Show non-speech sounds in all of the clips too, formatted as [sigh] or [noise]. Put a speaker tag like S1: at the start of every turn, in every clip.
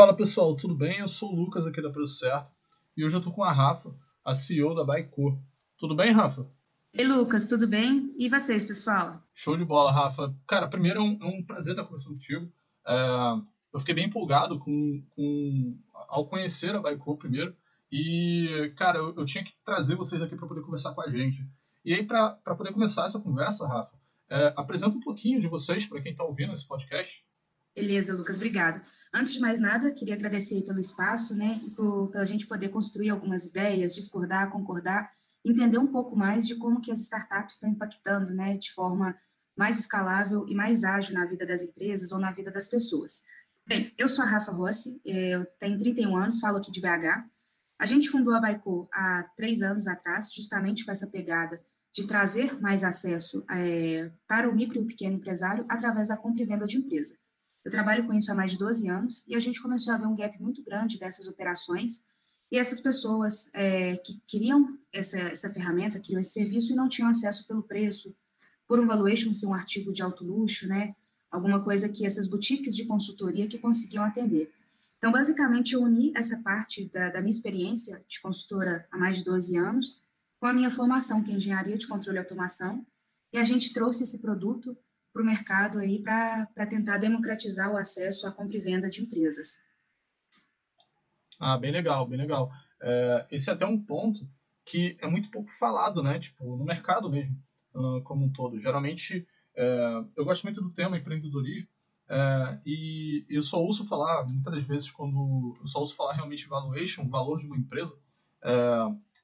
S1: Fala pessoal, tudo bem? Eu sou o Lucas aqui da Preço Certo e hoje eu tô com a Rafa, a CEO da Baico. Tudo bem, Rafa?
S2: Ei, Lucas, tudo bem? E vocês, pessoal?
S1: Show de bola, Rafa. Cara, primeiro é um, é um prazer estar conversando contigo. É, eu fiquei bem empolgado com, com ao conhecer a Baico primeiro e, cara, eu, eu tinha que trazer vocês aqui para poder conversar com a gente. E aí, para poder começar essa conversa, Rafa, é, apresenta um pouquinho de vocês para quem está ouvindo esse podcast.
S2: Beleza, Lucas, obrigada. Antes de mais nada, queria agradecer pelo espaço, né, e por, pela gente poder construir algumas ideias, discordar, concordar, entender um pouco mais de como que as startups estão impactando, né, de forma mais escalável e mais ágil na vida das empresas ou na vida das pessoas. Bem, eu sou a Rafa Rossi, eh, eu tenho 31 anos, falo aqui de BH. A gente fundou a Baico há três anos atrás, justamente com essa pegada de trazer mais acesso é, para o micro e pequeno empresário através da compra e venda de empresa. Eu trabalho com isso há mais de 12 anos e a gente começou a ver um gap muito grande dessas operações e essas pessoas é, que queriam essa, essa ferramenta, queriam esse serviço e não tinham acesso pelo preço, por um valuation ser um artigo de alto luxo, né? Alguma coisa que essas boutiques de consultoria que conseguiam atender. Então, basicamente, eu uni essa parte da, da minha experiência de consultora há mais de 12 anos com a minha formação, que é engenharia de controle e automação, e a gente trouxe esse produto para o mercado aí para tentar democratizar o acesso à compra e venda de empresas.
S1: Ah, bem legal, bem legal. É, esse é até um ponto que é muito pouco falado, né? Tipo, no mercado mesmo, como um todo. Geralmente, é, eu gosto muito do tema empreendedorismo é, e eu só ouço falar, muitas vezes, quando eu só ouço falar realmente valuation, valor de uma empresa, é,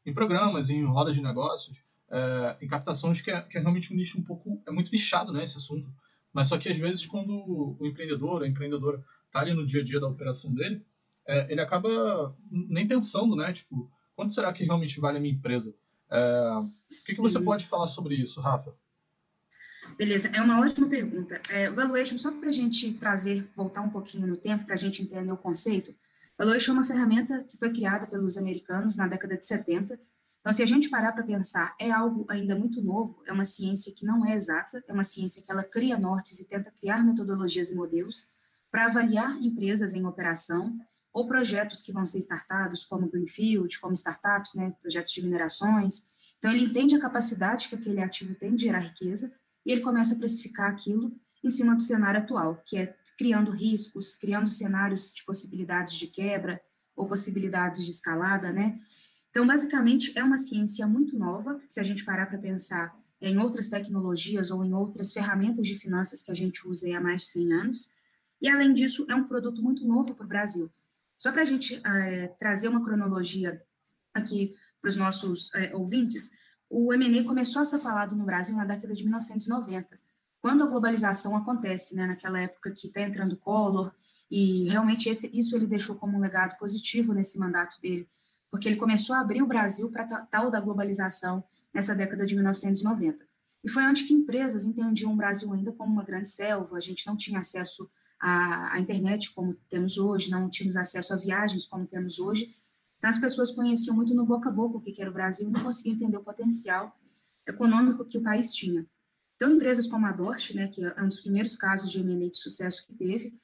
S1: em programas, em rodas de negócios, é, em captações que é, que é, realmente um nicho um pouco é muito nichado né esse assunto. Mas só que às vezes quando o empreendedor a empreendedora está ali no dia a dia da operação dele é, ele acaba nem pensando né tipo quanto será que realmente vale a minha empresa? É, o que, que, você pode falar sobre isso Rafa?
S2: Beleza, é uma ótima pergunta. É, valuation, só para a gente trazer, voltar um pouquinho no tempo, para a gente entender o conceito, valuation é uma ferramenta que foi criada pelos americanos na década de 70 então, se a gente parar para pensar, é algo ainda muito novo, é uma ciência que não é exata, é uma ciência que ela cria nortes e tenta criar metodologias e modelos para avaliar empresas em operação ou projetos que vão ser startados, como Greenfield, como startups, né, projetos de minerações. Então, ele entende a capacidade que aquele ativo tem de gerar riqueza e ele começa a precificar aquilo em cima do cenário atual, que é criando riscos, criando cenários de possibilidades de quebra ou possibilidades de escalada, né? Então, basicamente, é uma ciência muito nova, se a gente parar para pensar em outras tecnologias ou em outras ferramentas de finanças que a gente usa há mais de 100 anos. E, além disso, é um produto muito novo para o Brasil. Só para a gente é, trazer uma cronologia aqui para os nossos é, ouvintes, o M&A começou a ser falado no Brasil na década de 1990, quando a globalização acontece, né, naquela época que está entrando Collor, e realmente esse, isso ele deixou como um legado positivo nesse mandato dele, porque ele começou a abrir o Brasil para tal da globalização nessa década de 1990. E foi onde que empresas entendiam o Brasil ainda como uma grande selva, a gente não tinha acesso à, à internet como temos hoje, não tínhamos acesso a viagens como temos hoje. Então, as pessoas conheciam muito no boca a boca o que era o Brasil e não conseguiam entender o potencial econômico que o país tinha. Então, empresas como a Bosch, né, que é um dos primeiros casos de M&A de sucesso que teve,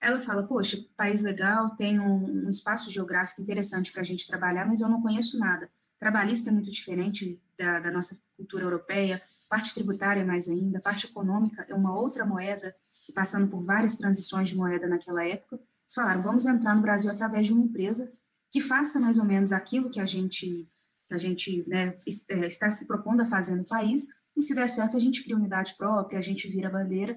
S2: ela fala, poxa, país legal, tem um, um espaço geográfico interessante para a gente trabalhar, mas eu não conheço nada. Trabalhista é muito diferente da, da nossa cultura europeia, parte tributária mais ainda, parte econômica é uma outra moeda, e passando por várias transições de moeda naquela época, eles falaram, vamos entrar no Brasil através de uma empresa que faça mais ou menos aquilo que a gente, que a gente né, é, está se propondo a fazer no país, e se der certo, a gente cria unidade própria, a gente vira bandeira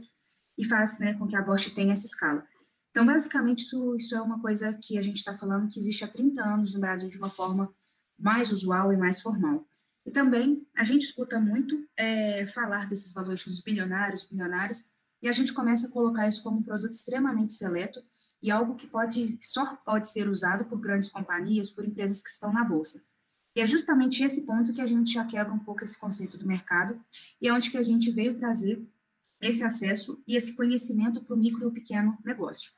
S2: e faz né, com que a Bosch tenha essa escala. Então, basicamente, isso, isso é uma coisa que a gente está falando que existe há 30 anos no Brasil de uma forma mais usual e mais formal. E também a gente escuta muito é, falar desses valores bilionários, bilionários, e a gente começa a colocar isso como um produto extremamente seleto e algo que pode só pode ser usado por grandes companhias, por empresas que estão na bolsa. E é justamente esse ponto que a gente já quebra um pouco esse conceito do mercado e é onde que a gente veio trazer esse acesso e esse conhecimento para o micro e o pequeno negócio.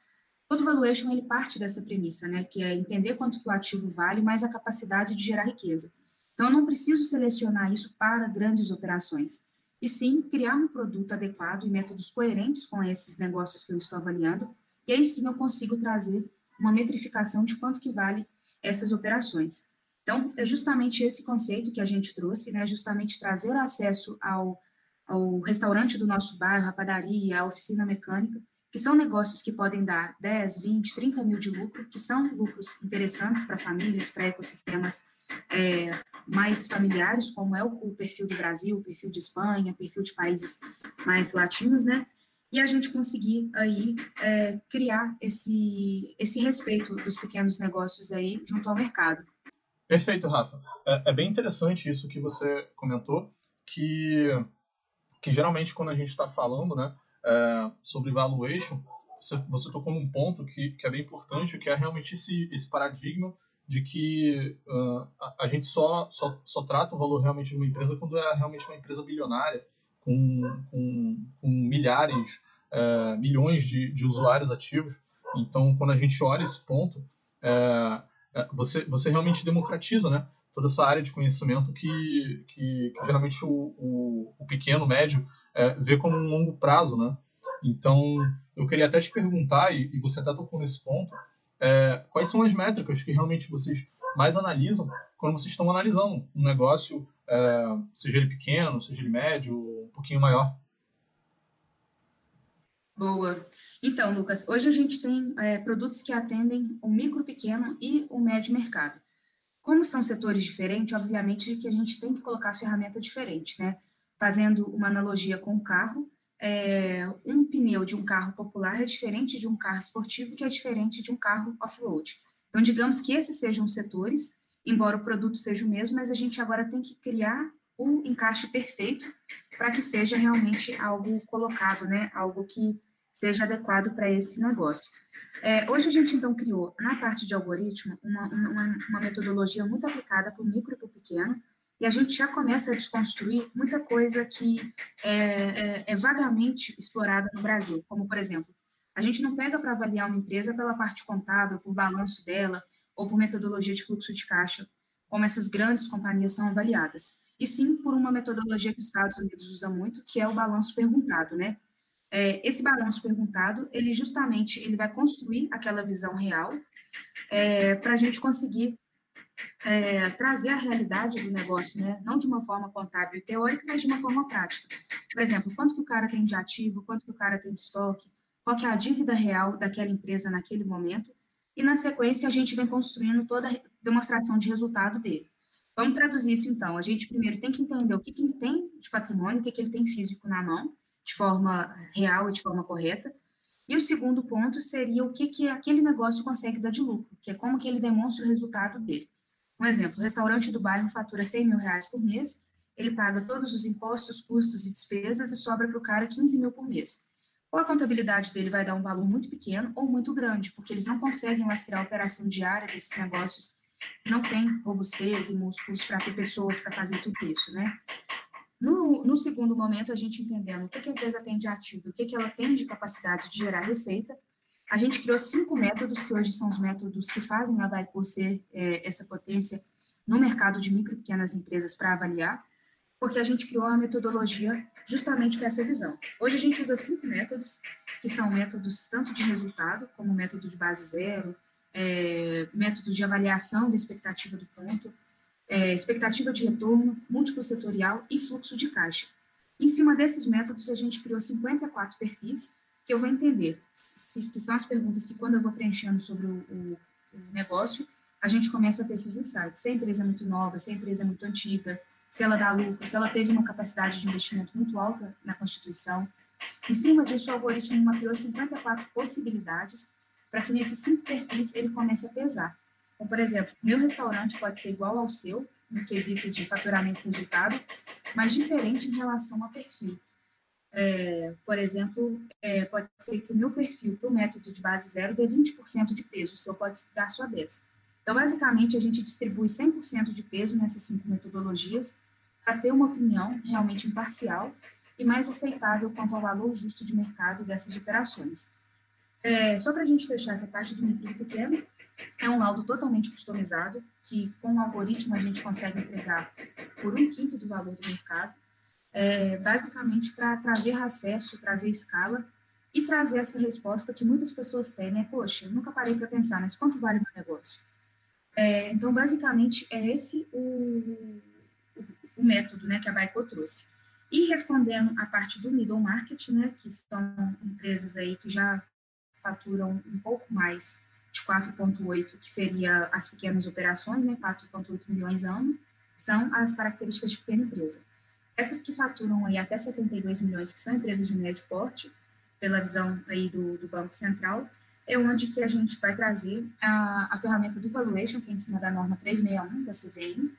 S2: Todo valuation ele parte dessa premissa, né, que é entender quanto que o ativo vale, mais a capacidade de gerar riqueza. Então, eu não preciso selecionar isso para grandes operações, e sim criar um produto adequado e métodos coerentes com esses negócios que eu estou avaliando, e aí sim eu consigo trazer uma metrificação de quanto que vale essas operações. Então, é justamente esse conceito que a gente trouxe, né, justamente trazer acesso ao, ao restaurante do nosso bairro, a padaria, a oficina mecânica, que são negócios que podem dar 10, 20, 30 mil de lucro, que são lucros interessantes para famílias, para ecossistemas é, mais familiares, como é o, o, perfil do Brasil, o perfil de Espanha, o perfil de países mais latinos, né? E a gente conseguir aí é, criar esse, esse respeito dos pequenos negócios aí junto ao mercado.
S1: Perfeito, Rafa. É, é bem interessante isso que você comentou, que, que geralmente quando a gente está falando, né, é, sobre valuation, você, você tocou num ponto que, que é bem importante, que é realmente esse, esse paradigma de que uh, a, a, gente só, só, só trata o valor realmente de uma empresa quando é realmente uma empresa bilionária, com, com, com milhares, uh, milhões de, de usuários ativos. Então, quando a gente olha esse ponto, uh, você, você realmente democratiza né, toda essa área de conhecimento que, que, que geralmente o, o, o, pequeno, médio, vê como um longo prazo. Né? Então, eu queria até te perguntar, e, e você até tocou nesse ponto, é, quais são as métricas que realmente vocês mais analisam quando vocês estão analisando um negócio, é, seja ele pequeno, seja ele médio, um pouquinho maior?
S2: Boa. Então, Lucas, hoje a gente tem é, produtos que atendem o micro, pequeno e o médio mercado. Como são setores diferentes, obviamente que a gente tem que colocar ferramenta diferente, né? Fazendo uma analogia com o carro, é, um pneu de um carro popular é diferente de um carro esportivo, que é diferente de um carro off-road. Então, digamos que esses sejam setores, embora o produto seja o mesmo, mas a gente agora tem que criar o encaixe perfeito para que seja realmente algo colocado, né? Algo que seja adequado para esse negócio. É, hoje a gente então criou na parte de algoritmo uma, uma, uma metodologia muito aplicada para o micro e para o pequeno, e a gente já começa a desconstruir muita coisa que é, é, é vagamente explorada no Brasil, como, por exemplo, a gente não pega para avaliar uma empresa pela parte contábil, por balanço dela, ou por metodologia de fluxo de caixa, como essas grandes companhias são avaliadas, e sim por uma metodologia que os Estados Unidos usa muito, que é o balanço perguntado, né? É, esse balanço perguntado, ele justamente ele vai construir aquela visão real é, para a gente conseguir é, trazer a realidade do negócio, né? não de uma forma contábil e teórica, mas de uma forma prática. Por exemplo, quanto que o cara tem de ativo, quanto que o cara tem de estoque, qual que é a dívida real daquela empresa naquele momento, e na sequência a gente vem construindo toda a demonstração de resultado dele. Vamos traduzir isso então. A gente primeiro tem que entender o que, que ele tem de patrimônio, o que, que ele tem físico na mão, de forma real e de forma correta. E o segundo ponto seria o que, que aquele negócio consegue dar de lucro, que é como que ele demonstra o resultado dele. Um exemplo, o restaurante do bairro fatura 100 mil reais por mês, ele paga todos os impostos, custos e despesas e sobra para o cara 15 mil por mês. Ou a contabilidade dele vai dar um valor muito pequeno ou muito grande, porque eles não conseguem lastrear a operação diária desses negócios, não tem robustez e músculos para ter pessoas para fazer tudo isso, né? No, no, segundo momento, a gente entendendo o que, que a empresa tem de ativo, o que, que ela tem de capacidade de gerar receita, a gente criou cinco métodos, que hoje são os métodos que fazem a Baicor ser é, essa potência no mercado de micro e pequenas empresas para avaliar, porque a gente criou uma metodologia justamente com essa visão. Hoje a gente usa cinco métodos, que são métodos tanto de resultado, como método de base zero, é, métodos de avaliação da expectativa do ponto, é, expectativa de retorno, múltiplo setorial e fluxo de caixa. Em cima desses métodos, a gente criou 54 perfis, que eu vou entender, se, que são as perguntas que quando eu vou preenchendo sobre o, o, o, negócio, a gente começa a ter esses insights. Se a empresa é muito nova, se a empresa é muito antiga, se ela dá lucro, se ela teve uma capacidade de investimento muito alta na Constituição. Em cima disso, o algoritmo mapeou 54 possibilidades para que nesses cinco perfis ele comece a pesar. Então, por exemplo, meu restaurante pode ser igual ao seu, no quesito de faturamento e resultado, mas diferente em relação a perfil. É, por exemplo, é, pode ser que o meu perfil para o método de base zero dê 20% de peso, o seu pode dar sua 10%. Então, basicamente, a gente distribui 100% de peso nessas cinco metodologias para ter uma opinião realmente imparcial e mais aceitável quanto ao valor justo de mercado dessas operações. É, só para a gente fechar essa parte do micro pequeno, é um laudo totalmente customizado, que com o algoritmo a gente consegue entregar por um quinto do valor do mercado, é, basicamente para trazer acesso, trazer escala e trazer essa resposta que muitas pessoas têm, né? Poxa, eu nunca parei para pensar, mas quanto vale o meu negócio? É, então, basicamente, é esse o, o, método né, que a Baico trouxe. E respondendo a parte do middle market, né, que são empresas aí que já faturam um pouco mais de 4,8, que seria as pequenas operações, né, 4,8 milhões ano, são as características de pequena empresa. Essas que faturam aí até 72 milhões, que são empresas de médio porte, pela visão aí do, do Banco Central, é onde que a gente vai trazer a, a ferramenta do valuation, que é em cima da norma 361 da CVM,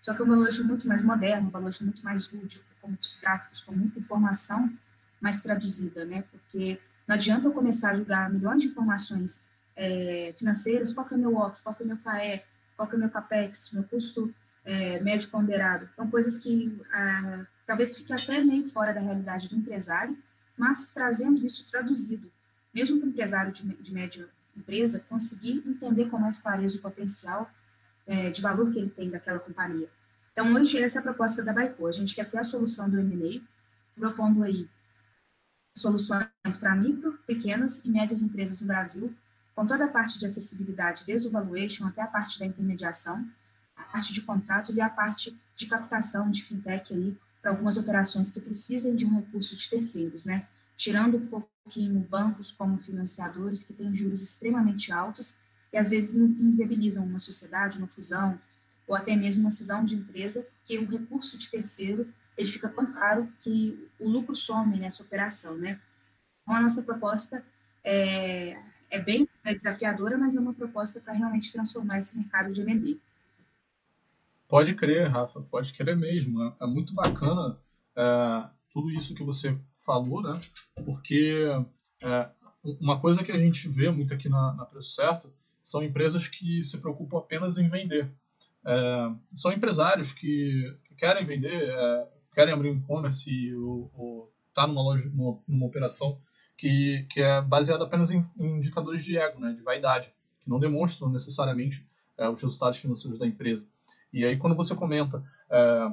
S2: só que é um valuation muito mais moderno, um valuation muito mais lúdico, com muitos gráficos, com muita informação mais traduzida, né? Porque não adianta eu começar a julgar milhões de informações é, financeiras, qual que é meu WOC, qual que é meu KE, qual que é meu CAPEX, meu custo é, médio ponderado. São coisas que ah, talvez fique até meio fora da realidade do empresário, mas trazendo isso traduzido, mesmo para o empresário de, de média empresa conseguir entender com mais clareza o potencial é, de valor que ele tem daquela companhia. Então, hoje, essa é a proposta da Baico. A gente quer ser a solução do M&A, propondo aí soluções para micro, pequenas e médias empresas no Brasil, com toda a parte de acessibilidade, desde o valuation até a parte da intermediação, parte de contratos e a parte de captação de fintech aí para algumas operações que precisem de um recurso de terceiros, né? Tirando um pouquinho bancos como financiadores que têm juros extremamente altos e às vezes inviabilizam uma sociedade, uma fusão ou até mesmo uma cisão de empresa, porque o recurso de terceiro ele fica tão caro que o lucro some nessa operação, né? Então a nossa proposta é, é bem desafiadora, mas é uma proposta para realmente transformar esse mercado de M&A.
S1: Pode crer, Rafa, pode crer mesmo. É, é muito bacana é, tudo isso que você falou, né? Porque é, uma coisa que a gente vê muito aqui na, na Preço Certo são empresas que se preocupam apenas em vender. É, são empresários que, que querem vender, é, querem abrir um e-commerce ou estar tá numa loja, numa, numa, operação que, que é baseada apenas em, em, indicadores de ego, né, de vaidade, que não demonstram necessariamente é, os resultados financeiros da empresa. E aí, quando você comenta é,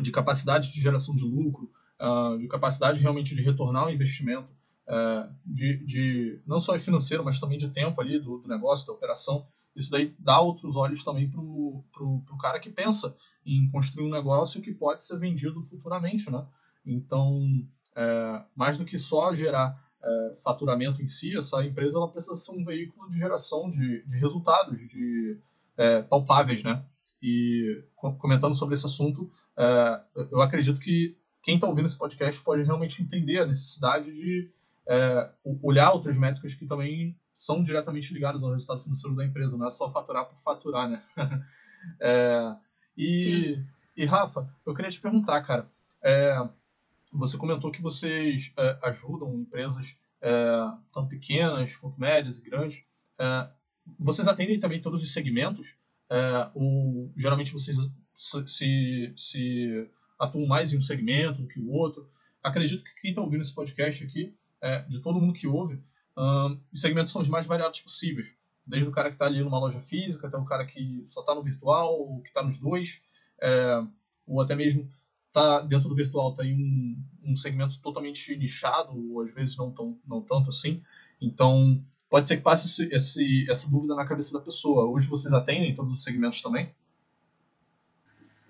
S1: de capacidade de geração de lucro, uh, de capacidade realmente de retornar o investimento, uh, de, de, não só financeiro, mas também de tempo ali do, do negócio, da operação, isso daí dá outros olhos também para o cara que pensa em construir um negócio que pode ser vendido futuramente, né? Então, é, mais do que só gerar é, faturamento em si, essa empresa ela precisa ser um veículo de geração de, de resultados, de é, palpáveis, né? E comentando sobre esse assunto, é, eu acredito que quem está ouvindo esse podcast pode realmente entender a necessidade de é, olhar outras métricas que também são diretamente ligadas ao resultado financeiro da empresa, não é só faturar por faturar, né? [laughs] é, e, e, Rafa, eu queria te perguntar, cara, é, você comentou que vocês é, ajudam empresas é, tanto pequenas quanto médias e grandes. vocês atendem também todos os segmentos? É, geralmente vocês se, se atuam mais em um segmento do que o outro. Acredito que quem está ouvindo esse podcast aqui, é, de todo mundo que ouve, um, os segmentos são os mais variados possíveis. Desde o cara que está ali numa loja física, até o cara que só está no virtual, ou que está nos dois, é, ou até mesmo está dentro do virtual, tem um, um segmento totalmente nichado, ou às vezes não, tão, não tanto assim. Então, pode ser que passe esse, esse, essa dúvida na cabeça da pessoa. Hoje vocês atendem todos os segmentos também?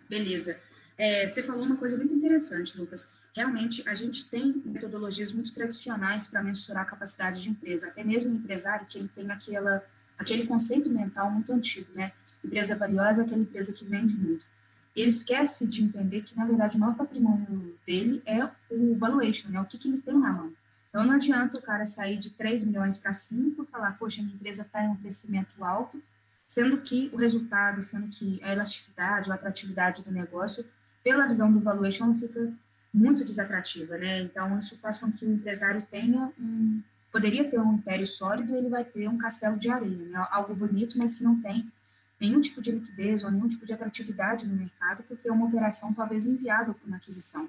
S2: Beleza. É, você falou uma coisa muito interessante, Lucas. Realmente, a gente tem metodologias muito tradicionais para mensurar a capacidade de empresa. Até mesmo o empresário que ele tem aquela, aquele conceito mental muito antigo, né? Empresa valiosa é aquela empresa que vende muito. Ele esquece de entender que, na verdade, o maior patrimônio dele é o valuation, né? O que, que ele tem na mão. Então, não adianta o cara sair de 3 milhões para 5 e falar, poxa, minha empresa está em um crescimento alto, sendo que o resultado, sendo que a elasticidade, a atratividade do negócio, pela visão do valuation, fica muito desatrativa, né? Então, isso faz com que o empresário tenha um... Poderia ter um império sólido, ele vai ter um castelo de areia, né? Algo bonito, mas que não tem nenhum tipo de liquidez ou nenhum tipo de atratividade no mercado, porque é uma operação talvez inviável para uma aquisição.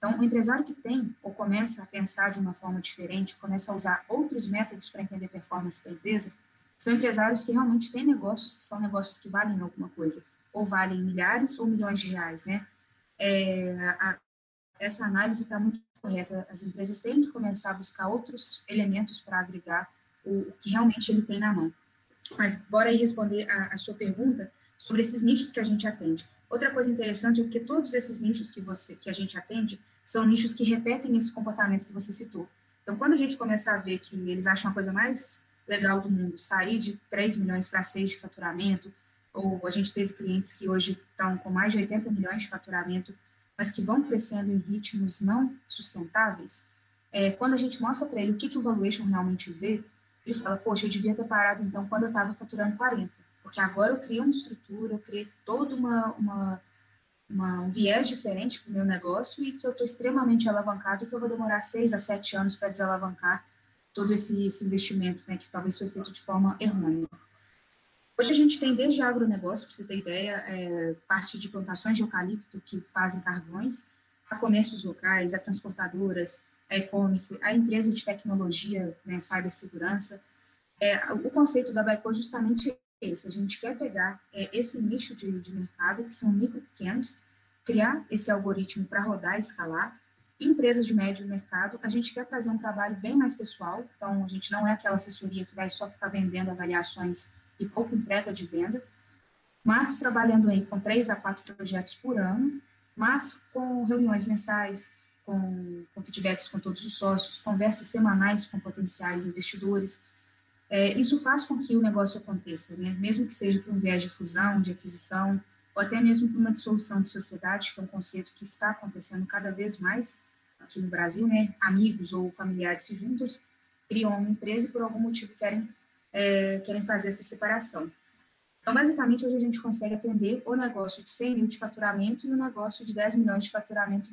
S2: Então, o empresário que tem ou começa a pensar de uma forma diferente, começa a usar outros métodos para entender performance da empresa, são empresários que realmente têm negócios que são negócios que valem alguma coisa, ou valem milhares ou milhões de reais, né? É, a, essa análise está muito correta. As empresas têm que começar a buscar outros elementos para agregar o, o, que realmente ele tem na mão. Mas bora aí responder a, a, sua pergunta sobre esses nichos que a gente atende. Outra coisa interessante é que todos esses nichos que você que a gente atende são nichos que repetem esse comportamento que você citou. Então, quando a gente começar a ver que eles acham a coisa mais legal do mundo, sair de 3 milhões para 6 de faturamento, ou a gente teve clientes que hoje estão com mais de 80 milhões de faturamento, mas que vão crescendo em ritmos não sustentáveis, é, quando a gente mostra para ele o que, que o valuation realmente vê, ele fala, poxa, eu devia ter parado então quando eu estava faturando 40, porque agora eu criei uma estrutura, eu criei todo uma, uma, uma, um viés diferente para o meu negócio e que eu estou extremamente alavancado e que eu vou demorar seis a sete anos para desalavancar todo esse, esse investimento, né, que talvez foi feito de forma errônea. Hoje a gente tem desde agronegócio, para você ter ideia, é, parte de plantações de eucalipto que fazem carvões, a comércios locais, a transportadoras, a e-commerce, a empresa de tecnologia, né, cibersegurança. É, o conceito da Baico justamente esse, a gente quer pegar é, esse nicho de, de mercado, que são micro pequenos, criar esse algoritmo para rodar e escalar, empresas de médio mercado, a gente quer trazer um trabalho bem mais pessoal, então a gente não é aquela assessoria que vai só ficar vendendo avaliações e pouca entrega de venda, mas trabalhando aí com três a quatro projetos por ano, mas com reuniões mensais, com, com feedbacks com todos os sócios, conversas semanais com potenciais investidores. É, isso faz com que o negócio aconteça, né? mesmo que seja para um viés de fusão, de aquisição, ou até mesmo para uma dissolução de sociedade, que é um conceito que está acontecendo cada vez mais, aqui no Brasil, né, amigos ou familiares se juntam, criam uma empresa e por algum motivo querem, é, querem fazer essa separação. Então, basicamente, hoje a gente consegue atender o negócio de 100 mil de faturamento e o negócio de 10 milhões de faturamento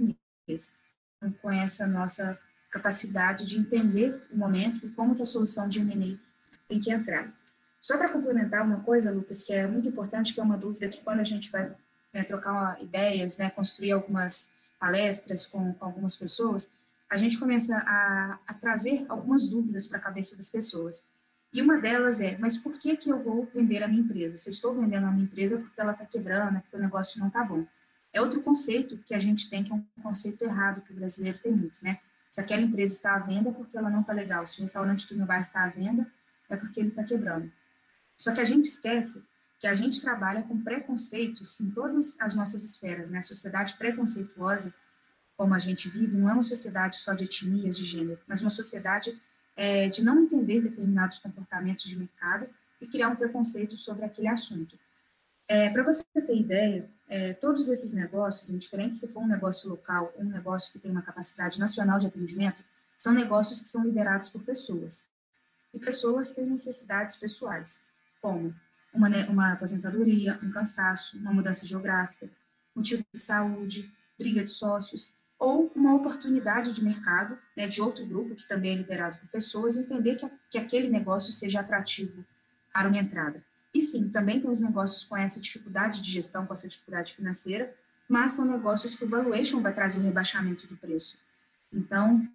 S2: mês, então, com essa nossa capacidade de entender o momento e como que a solução de M&A tem que entrar. Só para complementar uma coisa, Lucas, que é muito importante, que é uma dúvida que quando a gente vai né, trocar ideias, né, construir algumas palestras com, com algumas pessoas, a gente começa a, a trazer algumas dúvidas para a cabeça das pessoas. E uma delas é, mas por que, que eu vou vender a minha empresa? Se eu estou vendendo a minha empresa é porque ela está quebrando, é porque o negócio não está bom. É outro conceito que a gente tem, que é um conceito errado, que o brasileiro tem muito, né? Se aquela empresa está à venda é porque ela não está legal. Se o restaurante do meu bairro está à venda, é porque ele está quebrando. Só que a gente esquece que a gente trabalha com preconceitos em todas as nossas esferas, né? A sociedade preconceituosa, como a gente vive, não é uma sociedade só de etnias, de gênero, mas uma sociedade é, de não entender determinados comportamentos de mercado e criar um preconceito sobre aquele assunto. É, Para você ter ideia, é, todos esses negócios, indiferente se for um negócio local ou um negócio que tem uma capacidade nacional de atendimento, são negócios que são liderados por pessoas. E pessoas têm necessidades pessoais, como uma, uma aposentadoria, um cansaço, uma mudança geográfica, motivo de saúde, briga de sócios, ou uma oportunidade de mercado né, de outro grupo, que também é liderado por pessoas, entender que, que aquele negócio seja atrativo para uma entrada. E sim, também tem os negócios com essa dificuldade de gestão, com essa dificuldade financeira, mas são negócios que o valuation vai trazer o rebaixamento do preço. Então,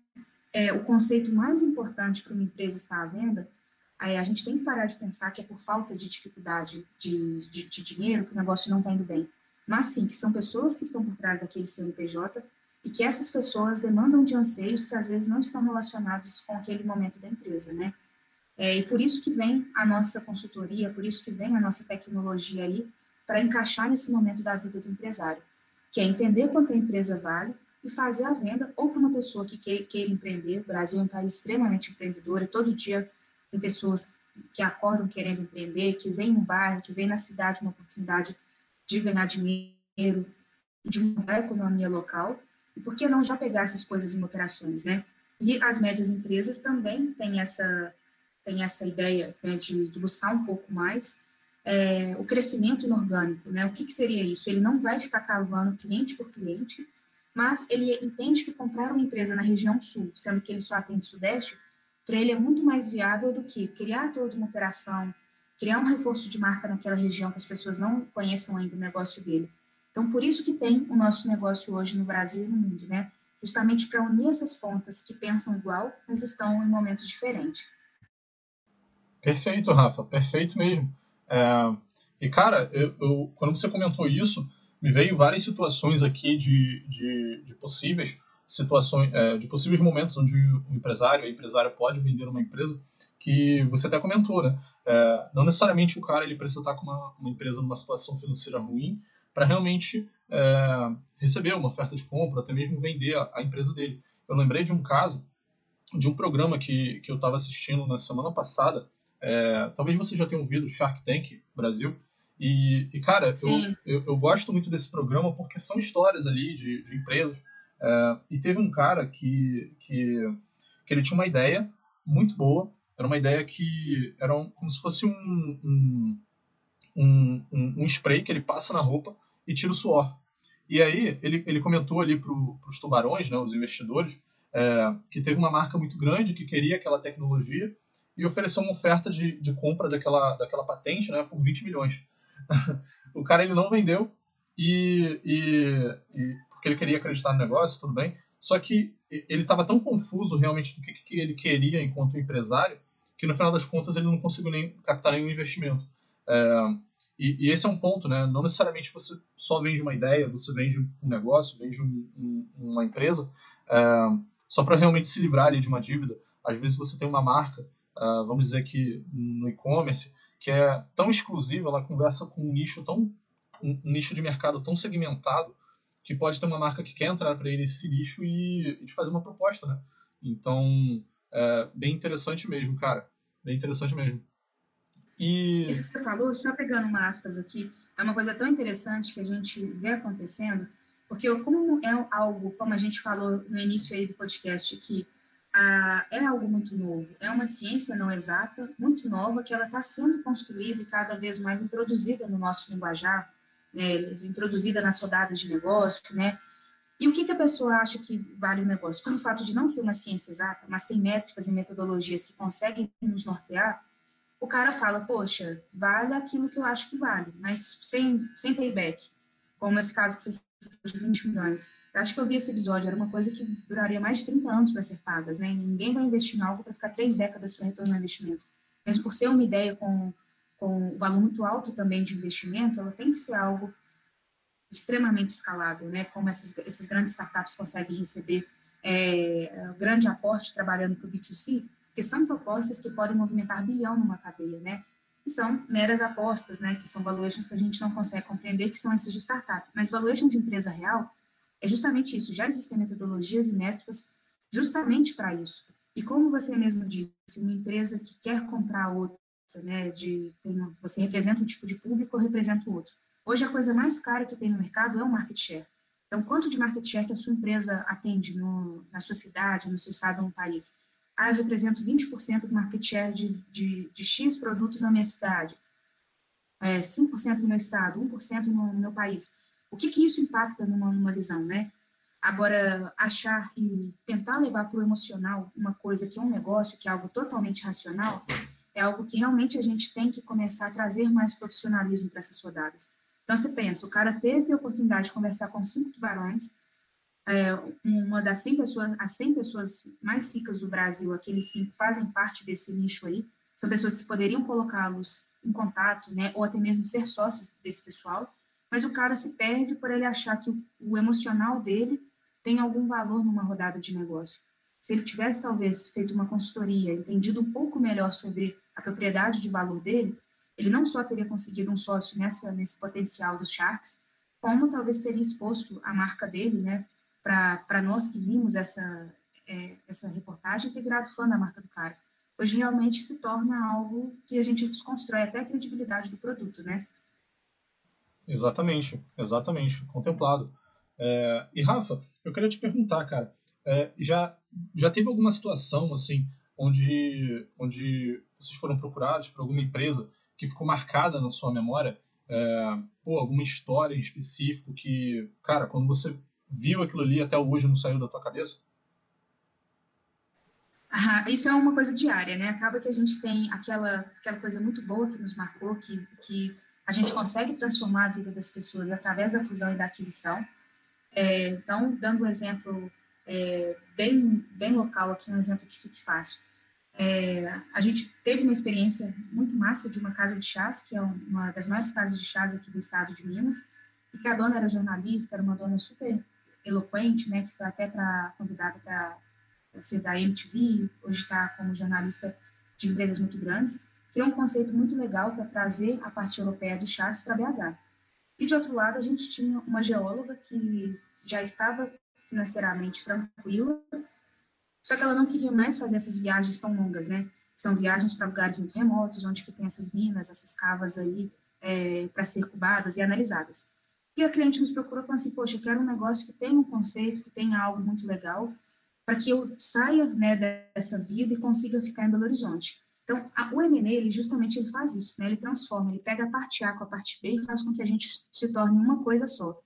S2: é, o conceito mais importante para uma empresa estar à venda Aí a gente tem que parar de pensar que é por falta de dificuldade de, de, de dinheiro que o negócio não está indo bem. Mas sim, que são pessoas que estão por trás daquele CNPJ e que essas pessoas demandam de anseios que às vezes não estão relacionados com aquele momento da empresa, né? É, e por isso que vem a nossa consultoria, por isso que vem a nossa tecnologia aí, para encaixar nesse momento da vida do empresário, que é entender quanto a empresa vale e fazer a venda ou para uma pessoa que queira empreender. O Brasil é um país extremamente empreendedor e todo dia tem pessoas que acordam querendo empreender, que vêm no bairro, que vêm na cidade uma oportunidade de ganhar dinheiro e de mudar a economia local. E por que não já pegar essas coisas em operações, né? E as médias empresas também têm essa, têm essa ideia né, de, de buscar um pouco mais é, o crescimento inorgânico, né? O que, que seria isso? Ele não vai ficar cavando cliente por cliente, mas ele entende que comprar uma empresa na região sul, sendo que ele só atende sudeste, para ele é muito mais viável do que criar toda uma operação, criar um reforço de marca naquela região que as pessoas não conheçam ainda o negócio dele. Então, por isso que tem o nosso negócio hoje no Brasil e no mundo, né? Justamente para unir essas pontas que pensam igual, mas estão em momentos diferentes.
S1: Perfeito, Rafa, perfeito mesmo. É... E, cara, eu, eu, quando você comentou isso, me veio várias situações aqui de, de, de possíveis situações, é, de possíveis momentos onde o empresário, a empresária pode vender uma empresa, que você até comentou, né? É, não necessariamente o cara ele precisa estar com uma, uma empresa numa situação financeira ruim para realmente é, receber uma oferta de compra, até mesmo vender a, a, empresa dele. Eu lembrei de um caso, de um programa que, que eu estava assistindo na semana passada, é, talvez você já tenha ouvido Shark Tank Brasil, e, e cara, eu, eu, eu, gosto muito desse programa porque são histórias ali de, de empresas, é, e teve um cara que, que, que ele tinha uma ideia muito boa, era uma ideia que era um, como se fosse um, um, um, um, spray que ele passa na roupa e tira o suor. E aí ele, ele comentou ali para os tubarões, né, os investidores, é, que teve uma marca muito grande que queria aquela tecnologia e ofereceu uma oferta de, de compra daquela, daquela patente né, por 20 milhões. [laughs] o cara ele não vendeu e, e, e, porque ele queria acreditar no negócio, tudo bem. Só que ele estava tão confuso realmente do que, que ele queria enquanto empresário que no final das contas ele não conseguiu nem captar nenhum investimento. É, e, e, esse é um ponto, né? Não necessariamente você só vende uma ideia, você vende um negócio, vende um, um, uma empresa, é, só para realmente se livrar ali de uma dívida. Às vezes você tem uma marca, é, vamos dizer que no e-commerce, que é tão exclusiva, ela conversa com um nicho tão um, nicho de mercado tão segmentado que pode ter uma marca que quer entrar para ele esse nicho e, e te fazer uma proposta, né? Então, é bem interessante mesmo, cara. Bem interessante mesmo.
S2: E... Isso que você falou, só pegando uma aspas aqui, é uma coisa tão interessante que a gente vê acontecendo, porque como é algo, como a gente falou no início aí do podcast aqui, ah, é algo muito novo, é uma ciência não exata, muito nova, que ela está sendo construída e cada vez mais introduzida no nosso linguajar, né, introduzida nas rodadas de negócio, né, e o que, que a pessoa acha que vale o negócio? Pelo fato de não ser uma ciência exata, mas tem métricas e metodologias que conseguem nos nortear, o cara fala, poxa, vale aquilo que eu acho que vale, mas sem, sem payback, como esse caso que você citou de 20 milhões. Eu acho que eu vi esse episódio, era uma coisa que duraria mais de 30 anos para ser pagas, né? Ninguém vai investir em algo para ficar três décadas para retornar investimento. Mesmo por ser uma ideia com, com valor muito alto também de investimento, ela tem que ser algo extremamente escalável, né? Como essas, esses grandes startups conseguem receber é, grande aporte trabalhando para o B2C, que são propostas que podem movimentar bilhão numa cadeia, né? São meras apostas, né? Que são valuations que a gente não consegue compreender, que são essas de startup. Mas valuation de empresa real é justamente isso. Já existem metodologias e métricas justamente para isso. E como você mesmo disse, uma empresa que quer comprar outra, né? De, você representa um tipo de público ou representa o outro. Hoje, a coisa mais cara que tem no mercado é o market share. Então, quanto de market share que a sua empresa atende no, na sua cidade, no seu estado ou no país? Ah, eu represento 20% do market share de, de, de, X produto na minha cidade, é, 5% no meu estado, 1% no, no meu país. O que, que isso impacta numa, numa visão, né? Agora, achar e tentar levar para o emocional uma coisa que é um negócio, que é algo totalmente racional, é algo que realmente a gente tem que começar a trazer mais profissionalismo para essas rodadas. Então, você pensa, o cara teve a oportunidade de conversar com cinco tubarões, é, uma das 100 pessoas, as 100 pessoas mais ricas do Brasil, aqueles cinco fazem parte desse nicho aí, são pessoas que poderiam colocá-los em contato, né, ou até mesmo ser sócios desse pessoal, mas o cara se perde por ele achar que o, emocional dele tem algum valor numa rodada de negócio. Se ele tivesse, talvez, feito uma consultoria, entendido um pouco melhor sobre a propriedade de valor dele, ele não só teria conseguido um sócio nessa, nesse potencial dos Sharks, como talvez teria exposto a marca dele, né, para nós que vimos essa, é, essa reportagem ter virado fã da marca do cara. Hoje realmente se torna algo que a gente desconstrói até a credibilidade do produto, né?
S1: Exatamente, exatamente, contemplado. É, e Rafa, eu queria te perguntar, cara, é, já já teve alguma situação assim onde onde vocês foram procurados por alguma empresa que ficou marcada na sua memória? É, pô, alguma história em específico que, cara, quando você viu aquilo ali até hoje não saiu da tua cabeça?
S2: Ah, isso é uma coisa diária, né? Acaba que a gente tem aquela, aquela coisa muito boa que nos marcou, que, que a gente consegue transformar a vida das pessoas através da fusão e da aquisição. É, então, dando um exemplo é, bem, bem local aqui, um exemplo que fique fácil. É, a gente teve uma experiência muito massa de uma casa de chás, que é uma das maiores casas de chás aqui do estado de Minas, e que a dona era jornalista, era uma dona super eloquente, né, que foi até para convidada para ser da MTV, hoje está como jornalista de empresas muito grandes, criou um conceito muito legal que é trazer a parte europeia do chás para BH. E de outro lado, a gente tinha uma geóloga que já estava financeiramente tranquila, só que ela não queria mais fazer essas viagens tão longas, né? São viagens para lugares muito remotos, onde que tem essas minas, essas cavas aí é, para ser cubadas e analisadas. E a cliente nos procurou falando assim, poxa, eu quero um negócio que tenha um conceito, que tenha algo muito legal, para que eu saia né, dessa vida e consiga ficar em Belo Horizonte. Então, a, o M&A, ele justamente ele faz isso, né? Ele transforma, ele pega a parte A com a parte B e faz com que a gente se torne uma coisa só.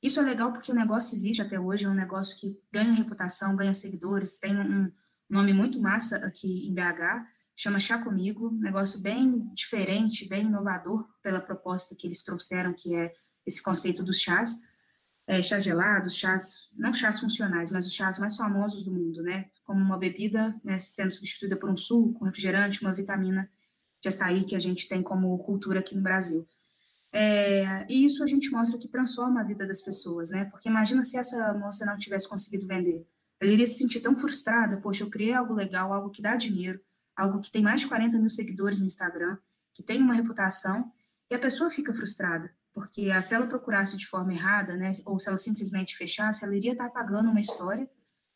S2: Isso é legal porque o negócio existe até hoje, é um negócio que ganha reputação, ganha seguidores, tem um nome muito massa aqui em BH, chama Chá Comigo, um negócio bem diferente, bem inovador pela proposta que eles trouxeram, que é esse conceito dos chás, é, chás gelados, chás, não chás funcionais, mas os chás mais famosos do mundo, né? Como uma bebida né, sendo substituída por um suco, um refrigerante, uma vitamina de açaí que a gente tem como cultura aqui no Brasil. É, e isso a gente mostra que transforma a vida das pessoas, né? Porque imagina se essa moça não tivesse conseguido vender. Ela iria se sentir tão frustrada, poxa, eu criei algo legal, algo que dá dinheiro, algo que tem mais de 40 mil seguidores no Instagram, que tem uma reputação, e a pessoa fica frustrada, porque se ela procurasse de forma errada, né, ou se ela simplesmente fechasse, ela iria estar apagando uma história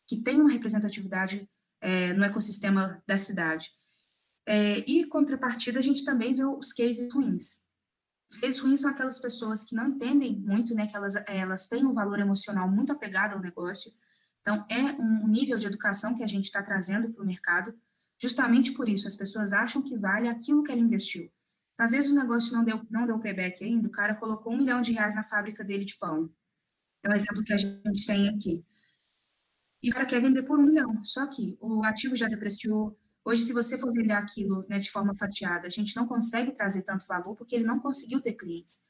S2: que tem uma representatividade é, no ecossistema da cidade. É, e, contrapartida, a gente também vê os cases ruins. Os cases ruins são aquelas pessoas que não entendem muito, né, que elas, elas têm um valor emocional muito apegado ao negócio. Então, é um nível de educação que a gente está trazendo para o mercado, justamente por isso. As pessoas acham que vale aquilo que ela investiu. Às vezes o negócio não deu, não deu payback ainda, o cara colocou um milhão de reais na fábrica dele de pão. É um exemplo que a gente tem aqui. E o cara quer vender por um milhão. Só que o ativo já depreciou. Hoje, se você for vender aquilo né, de forma fatiada, a gente não consegue trazer tanto valor porque ele não conseguiu ter clientes.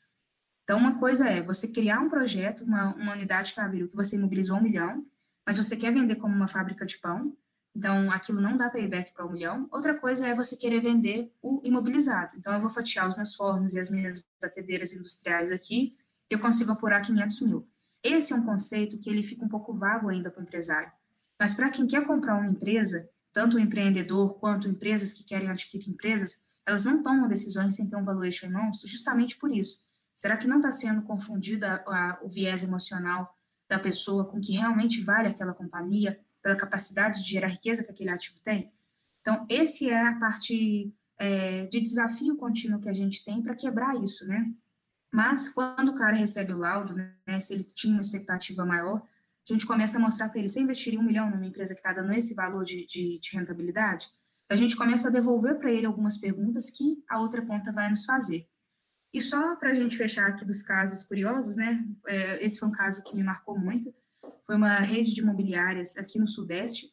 S2: Então, uma coisa é você criar um projeto, uma, uma unidade fabril que você imobilizou um milhão, mas você quer vender como uma fábrica de pão, então, aquilo não dá payback para um milhão. Outra coisa é você querer vender o imobilizado. Então, eu vou fatiar os meus fornos e as minhas batedeiras industriais aqui, eu consigo apurar 500 mil. Esse é um conceito que ele fica um pouco vago ainda para o empresário. Mas para quem quer comprar uma empresa, tanto o empreendedor quanto empresas que querem adquirir empresas, elas não tomam decisões sem ter um valuation em mãos, justamente por isso. Será que não está sendo confundida o viés emocional da pessoa com que realmente vale aquela companhia? Pela capacidade de gerar riqueza que aquele ativo tem. Então, esse é a parte é, de desafio contínuo que a gente tem para quebrar isso, né? Mas, quando o cara recebe o laudo, né, se ele tinha uma expectativa maior, a gente começa a mostrar para ele, você investiria um milhão numa empresa que está dando esse valor de, de, de rentabilidade? A gente começa a devolver para ele algumas perguntas que a outra ponta vai nos fazer. E só para a gente fechar aqui dos casos curiosos, né? É, esse foi um caso que me marcou muito foi uma rede de imobiliárias aqui no Sudeste,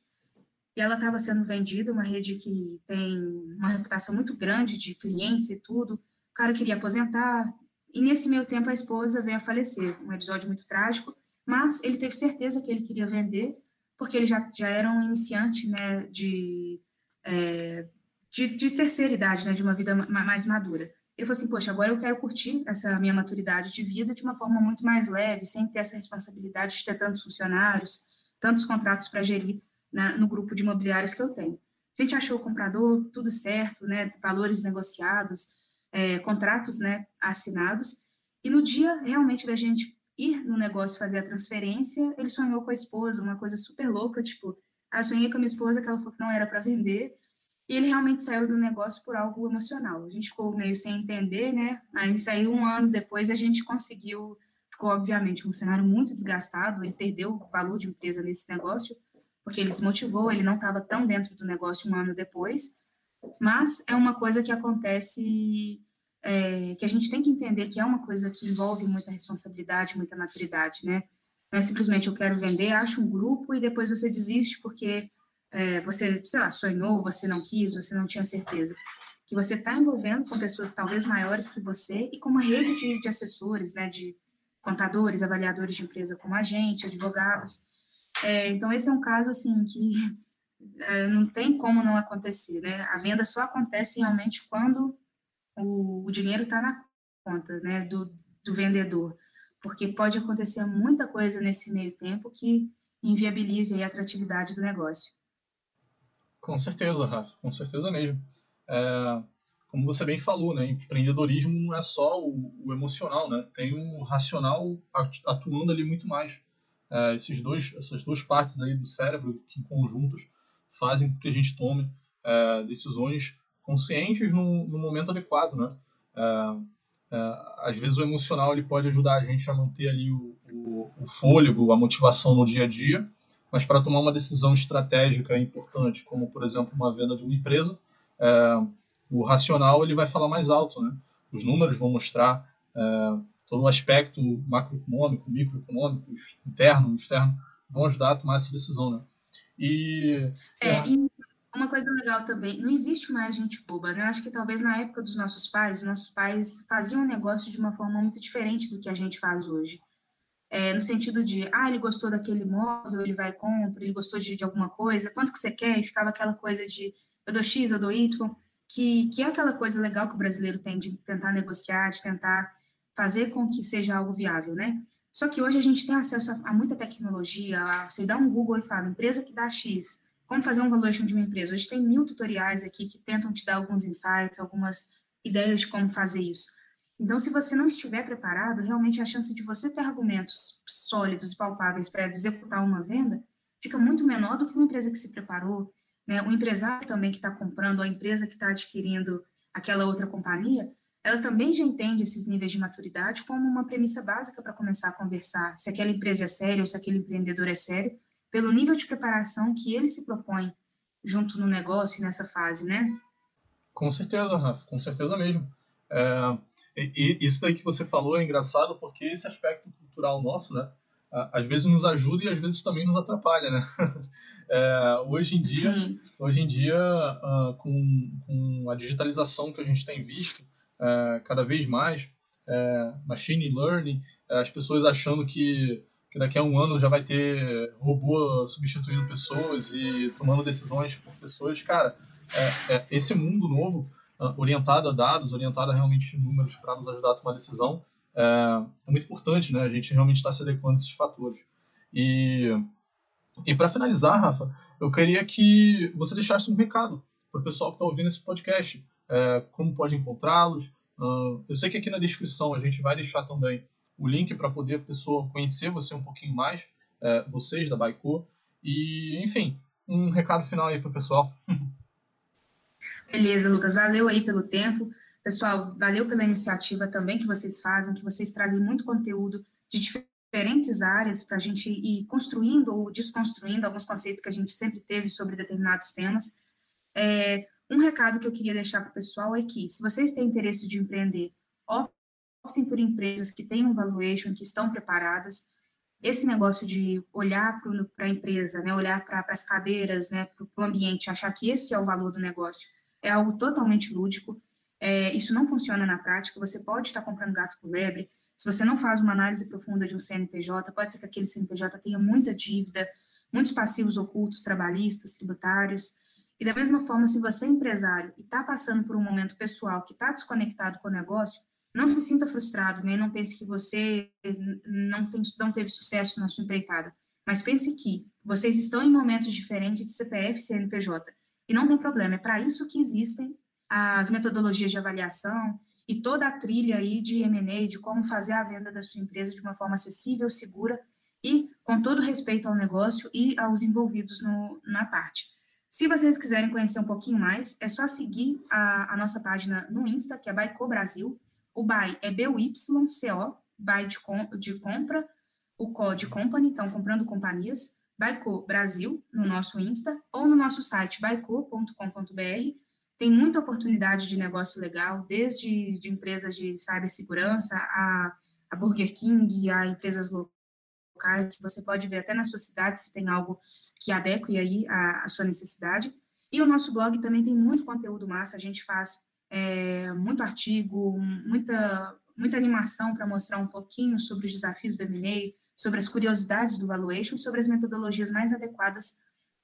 S2: e ela estava sendo vendida, uma rede que tem uma reputação muito grande de clientes e tudo. O cara queria aposentar, e nesse meio tempo a esposa veio a falecer, um episódio muito trágico, mas ele teve certeza que ele queria vender, porque ele já, já era um iniciante né, de, é, de, de terceira idade, né, de uma vida mais madura. Ele falou assim, poxa, agora eu quero curtir essa minha maturidade de vida de uma forma muito mais leve, sem ter essa responsabilidade de ter tantos funcionários, tantos contratos para gerir na, no grupo de imobiliários que eu tenho. A gente achou o comprador, tudo certo, né, valores negociados, é, contratos né, assinados, e no dia realmente da gente ir no negócio fazer a transferência, ele sonhou com a esposa, uma coisa super louca, tipo, ah, eu sonhei com a minha esposa que ela falou que não era para vender, e ele realmente saiu do negócio por algo emocional. A gente ficou meio sem entender, né? Aí saiu um ano depois, a gente conseguiu. Ficou, obviamente, um cenário muito desgastado. Ele perdeu o valor de empresa nesse negócio, porque ele desmotivou, ele não estava tão dentro do negócio um ano depois. Mas é uma coisa que acontece, é, que a gente tem que entender que é uma coisa que envolve muita responsabilidade, muita maturidade, né? Não é simplesmente eu quero vender, acho um grupo e depois você desiste porque é, você, sei lá, sonhou, você não quis, você não tinha certeza. Que você está envolvendo com pessoas talvez maiores que você e com uma rede de, de assessores, né, de contadores, avaliadores de empresa como a gente, advogados. É, então, esse é um caso, assim, que é, não tem como não acontecer, né? A venda só acontece realmente quando o, o dinheiro está na conta, né, do, do vendedor. porque pode acontecer muita coisa nesse meio tempo que inviabilize a atratividade do negócio.
S1: Com certeza, Rafa, com certeza mesmo. É, como você bem falou, né, empreendedorismo não é só o, o emocional, né, tem o racional atuando ali muito mais. É, esses dois, essas duas partes aí do cérebro que conjuntos fazem com que a gente tome é, decisões conscientes no, no, momento adequado, né? É, é, às vezes o emocional ele pode ajudar a gente a manter ali o, o, o fôlego, a motivação no dia a dia, mas para tomar uma decisão estratégica importante, como por exemplo uma venda de uma empresa, é, o racional ele vai falar mais alto, né? Os números vão mostrar é, todo o aspecto macroeconômico, microeconômico, interno, externo, vão ajudar a tomar essa decisão, né?
S2: E, é, é, e uma coisa legal também, não existe mais gente boba, né? Eu acho que talvez na época dos nossos pais, os nossos pais faziam o negócio de uma forma muito diferente do que a gente faz hoje. É, no sentido de, ah, ele gostou daquele móvel, ele vai e compra, ele gostou de, de alguma coisa, quanto que você quer? E ficava aquela coisa de, eu dou X, eu dou Y, que, que é aquela coisa legal que o brasileiro tem de tentar negociar, de tentar fazer com que seja algo viável, né? Só que hoje a gente tem acesso a, a muita tecnologia, a, você dá um Google e fala, empresa que dá X, como fazer um valuation de uma empresa. Hoje tem mil tutoriais aqui que tentam te dar alguns insights, algumas ideias de como fazer isso. Então, se você não estiver preparado, realmente a chance de você ter argumentos sólidos e palpáveis para executar uma venda fica muito menor do que uma empresa que se preparou, né? O empresário também que está comprando, a empresa que está adquirindo aquela outra companhia, ela também já entende esses níveis de maturidade como uma premissa básica para começar a conversar se aquela empresa é séria ou se aquele empreendedor é sério, pelo nível de preparação que ele se propõe junto no negócio nessa fase, né?
S1: Com certeza, Rafa, com certeza mesmo. É, e, isso daí que você falou é engraçado porque esse aspecto cultural nosso, né, às vezes nos ajuda e às vezes também nos atrapalha, né? [laughs] É, hoje em dia, Sim. hoje em dia uh, com, com, a digitalização que a gente tem visto, uh, cada vez mais, uh, machine learning, as pessoas achando que que daqui a um ano já vai ter robô substituindo pessoas e tomando decisões por pessoas. Cara, é, é, esse mundo novo, uh, orientado a dados, orientado a realmente números para nos ajudar a tomar decisão, é, é muito importante, né? A gente realmente está se adequando a esses fatores. E, e para finalizar, Rafa, eu queria que você deixasse um recado para o pessoal que está ouvindo esse podcast. É, como pode encontrá-los? Uh, eu sei que aqui na descrição a gente vai deixar também o link para poder a pessoa conhecer você um pouquinho mais, é, vocês da Baico. E, enfim, um recado final aí para o pessoal. [laughs]
S2: Beleza, Lucas. Valeu aí pelo tempo. Pessoal, valeu pela iniciativa também que vocês fazem, que vocês trazem muito conteúdo de diferentes áreas para a gente ir construindo ou desconstruindo alguns conceitos que a gente sempre teve sobre determinados temas. É, um recado que eu queria deixar para o pessoal é que, se vocês têm interesse de empreender, optem por empresas que tenham valuation, que estão preparadas. Esse negócio de olhar para a empresa, né, olhar para as cadeiras, né, para o ambiente, achar que esse é o valor do negócio, é algo totalmente lúdico. É, isso não funciona na prática. Você pode estar comprando gato por lebre. Se você não faz uma análise profunda de um CNPJ, pode ser que aquele CNPJ tenha muita dívida, muitos passivos ocultos, trabalhistas, tributários. E da mesma forma, se você é empresário e está passando por um momento pessoal que está desconectado com o negócio, não se sinta frustrado, né? Não pense que você não, tem, não teve sucesso na sua empreitada. Mas pense que vocês estão em momentos diferentes de CPF e CNPJ. E não tem problema, é para isso que existem as metodologias de avaliação e toda a trilha aí de M&A, de como fazer a venda da sua empresa de uma forma acessível, segura e com todo respeito ao negócio e aos envolvidos no, na parte. Se vocês quiserem conhecer um pouquinho mais, é só seguir a, a nossa página no Insta, que é Baico Brasil, o buy é BYCO, buy de, com, de compra, o co de company, então comprando companhias, Baico Brasil, no nosso Insta, ou no nosso site baico.com.br. Tem muita oportunidade de negócio legal, desde de empresas de cibersegurança a, a Burger King, a empresas locais, que você pode ver até na sua cidade se tem algo que adeque aí a, a sua necessidade. E o nosso blog também tem muito conteúdo massa, a gente faz é, muito artigo, muita, muita animação para mostrar um pouquinho sobre os desafios do M&A, sobre as curiosidades do valuation, sobre as metodologias mais adequadas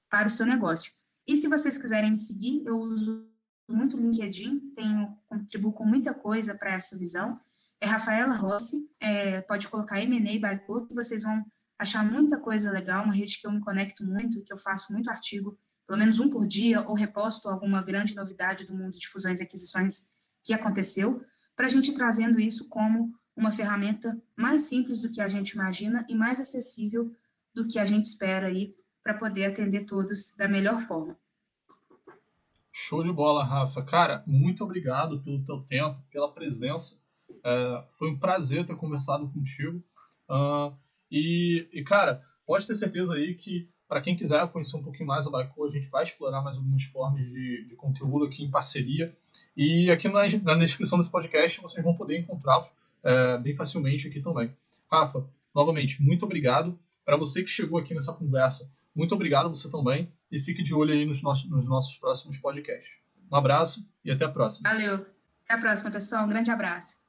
S2: para o seu negócio. E se vocês quiserem me seguir, eu uso muito o LinkedIn, tenho, contribuo com muita coisa para essa visão. é Rafaela Rossi, é, pode colocar M&A by Couto, vocês vão achar muita coisa legal, uma rede que eu me conecto muito, que eu faço muito artigo, pelo menos um por dia, ou reposto alguma grande novidade do mundo de fusões e aquisições que aconteceu, para a gente trazendo isso como uma ferramenta mais simples do que a gente imagina e mais acessível do que a gente espera aí para poder atender todos da melhor forma.
S1: Show de bola, Rafa. Cara, muito obrigado pelo teu tempo, pela presença. É, foi um prazer ter conversado contigo. Uh, e, e, cara, pode ter certeza aí que para quem quiser conhecer um pouquinho mais a Baico, a gente vai explorar mais algumas formas de, de conteúdo aqui em parceria. E aqui na, na descrição desse podcast vocês vão poder encontrá-los é, bem facilmente aqui também. Rafa, novamente, muito obrigado. Para você que chegou aqui nessa conversa, muito obrigado você também. E fique de olho aí nos nossos, nos nossos próximos podcasts. Um abraço e até a próxima.
S2: Valeu. Até a próxima, pessoal. Um grande abraço.